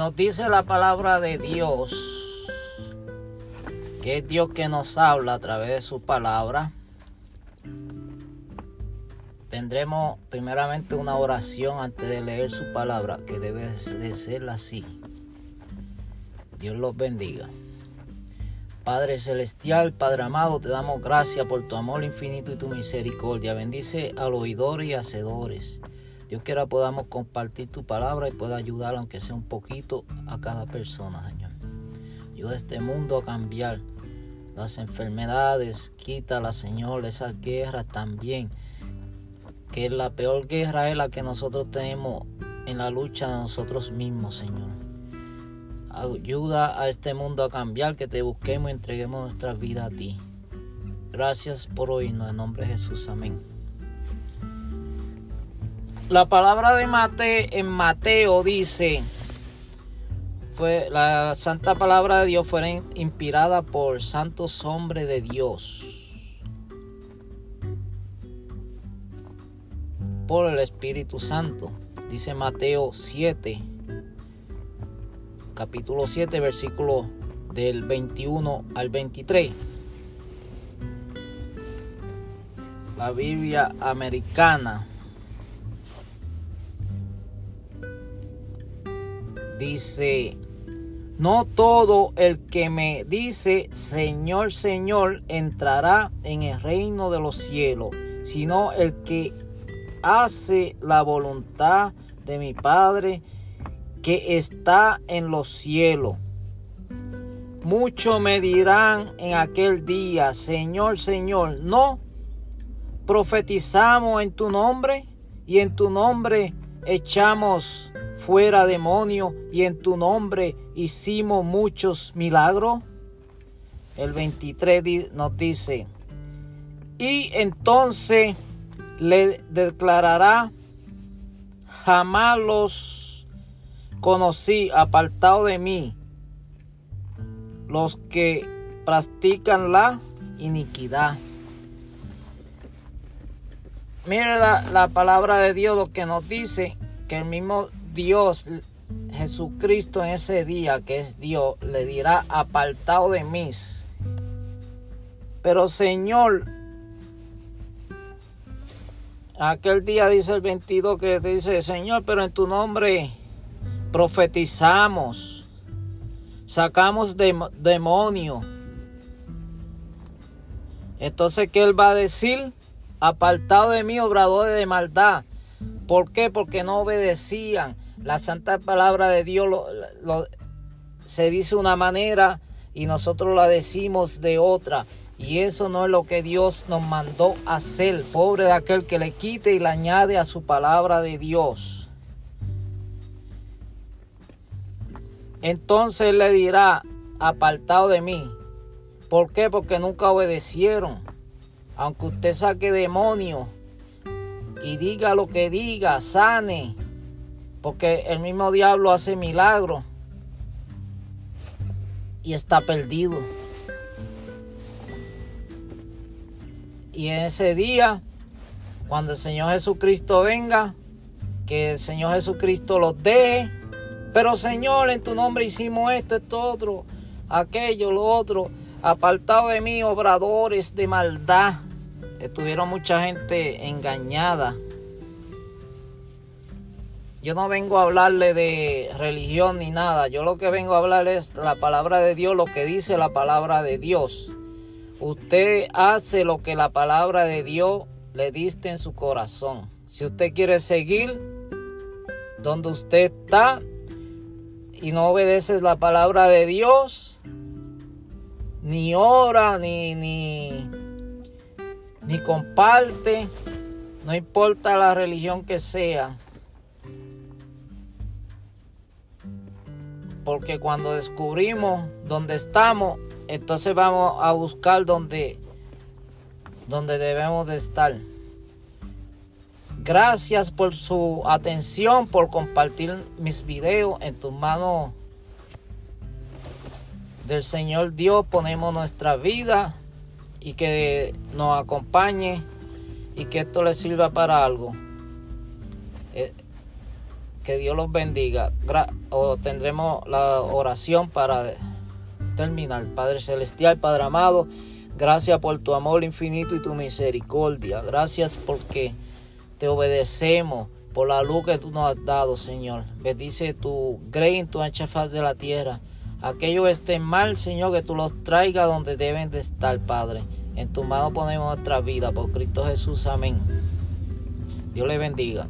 nos dice la palabra de Dios, que es Dios que nos habla a través de su palabra, tendremos primeramente una oración antes de leer su palabra, que debe de ser así. Dios los bendiga. Padre Celestial, Padre amado, te damos gracias por tu amor infinito y tu misericordia. Bendice al oidor y hacedores. Dios quiera podamos compartir tu palabra y pueda ayudar, aunque sea un poquito, a cada persona, Señor. Ayuda a este mundo a cambiar las enfermedades, quítala, Señor, esas guerras también. Que la peor guerra es la que nosotros tenemos en la lucha de nosotros mismos, Señor. Ayuda a este mundo a cambiar, que te busquemos y entreguemos nuestra vida a ti. Gracias por oírnos, en nombre de Jesús, amén. La palabra de Mateo, en Mateo dice, fue la santa palabra de Dios fue inspirada por santos hombres de Dios. Por el Espíritu Santo. Dice Mateo 7, capítulo 7, versículo del 21 al 23. La Biblia americana dice, no todo el que me dice, Señor, Señor, entrará en el reino de los cielos, sino el que hace la voluntad de mi Padre que está en los cielos. Muchos me dirán en aquel día, Señor, Señor, no profetizamos en tu nombre y en tu nombre echamos fuera demonios y en tu nombre hicimos muchos milagros. El 23 nos dice, y entonces le declarará, jamás los conocí apartado de mí los que practican la iniquidad. Mire la, palabra de Dios lo que nos dice que el mismo Dios, Jesucristo en ese día que es Dios, le dirá apartado de mí. Pero Señor, aquel día dice el 22 que dice, Señor, pero en tu nombre profetizamos, sacamos de, demonio. Entonces, ¿qué él va a decir? Apartado de mí, obradores de maldad. ¿Por qué? Porque no obedecían. La santa palabra de Dios se dice una manera y nosotros la decimos de otra. Y eso no es lo que Dios nos mandó hacer. Pobre de aquel que le quite y le añade a su palabra de Dios. Entonces le dirá, apartado de mí. ¿Por qué? Porque nunca obedecieron. Aunque usted saque demonio y diga lo que diga, sane. Porque el mismo diablo hace milagros. Y está perdido. Y en ese día, cuando el Señor Jesucristo venga, que el Señor Jesucristo los deje pero Señor, en tu nombre hicimos esto, esto, otro, aquello, lo otro. Apartado de mí, obradores de maldad. Estuvieron mucha gente engañada. Yo no vengo a hablarle de religión ni nada. Yo lo que vengo a hablar es la palabra de Dios, lo que dice la palabra de Dios. Usted hace lo que la palabra de Dios le diste en su corazón. Si usted quiere seguir donde usted está, y no obedeces la palabra de Dios, ni ora, ni, ni, ni comparte, no importa la religión que sea. Porque cuando descubrimos dónde estamos, entonces vamos a buscar donde, debemos de estar. Gracias por su atención, por compartir mis videos en tus manos del Señor Dios. Ponemos nuestra vida y que nos acompañe y que esto le sirva para algo. Eh, que Dios los bendiga. o tendremos la oración para terminar. Padre Celestial, Padre amado, gracias por tu amor infinito y tu misericordia. Gracias porque te obedecemos por la luz que tú nos has dado, Señor. Bendice tu grey en tu ancha faz de la tierra. Aquellos que estén mal, Señor, que tú los traigas donde deben de estar, Padre. En tu mano ponemos nuestra vida por Cristo Jesús. Amén. Dios le bendiga.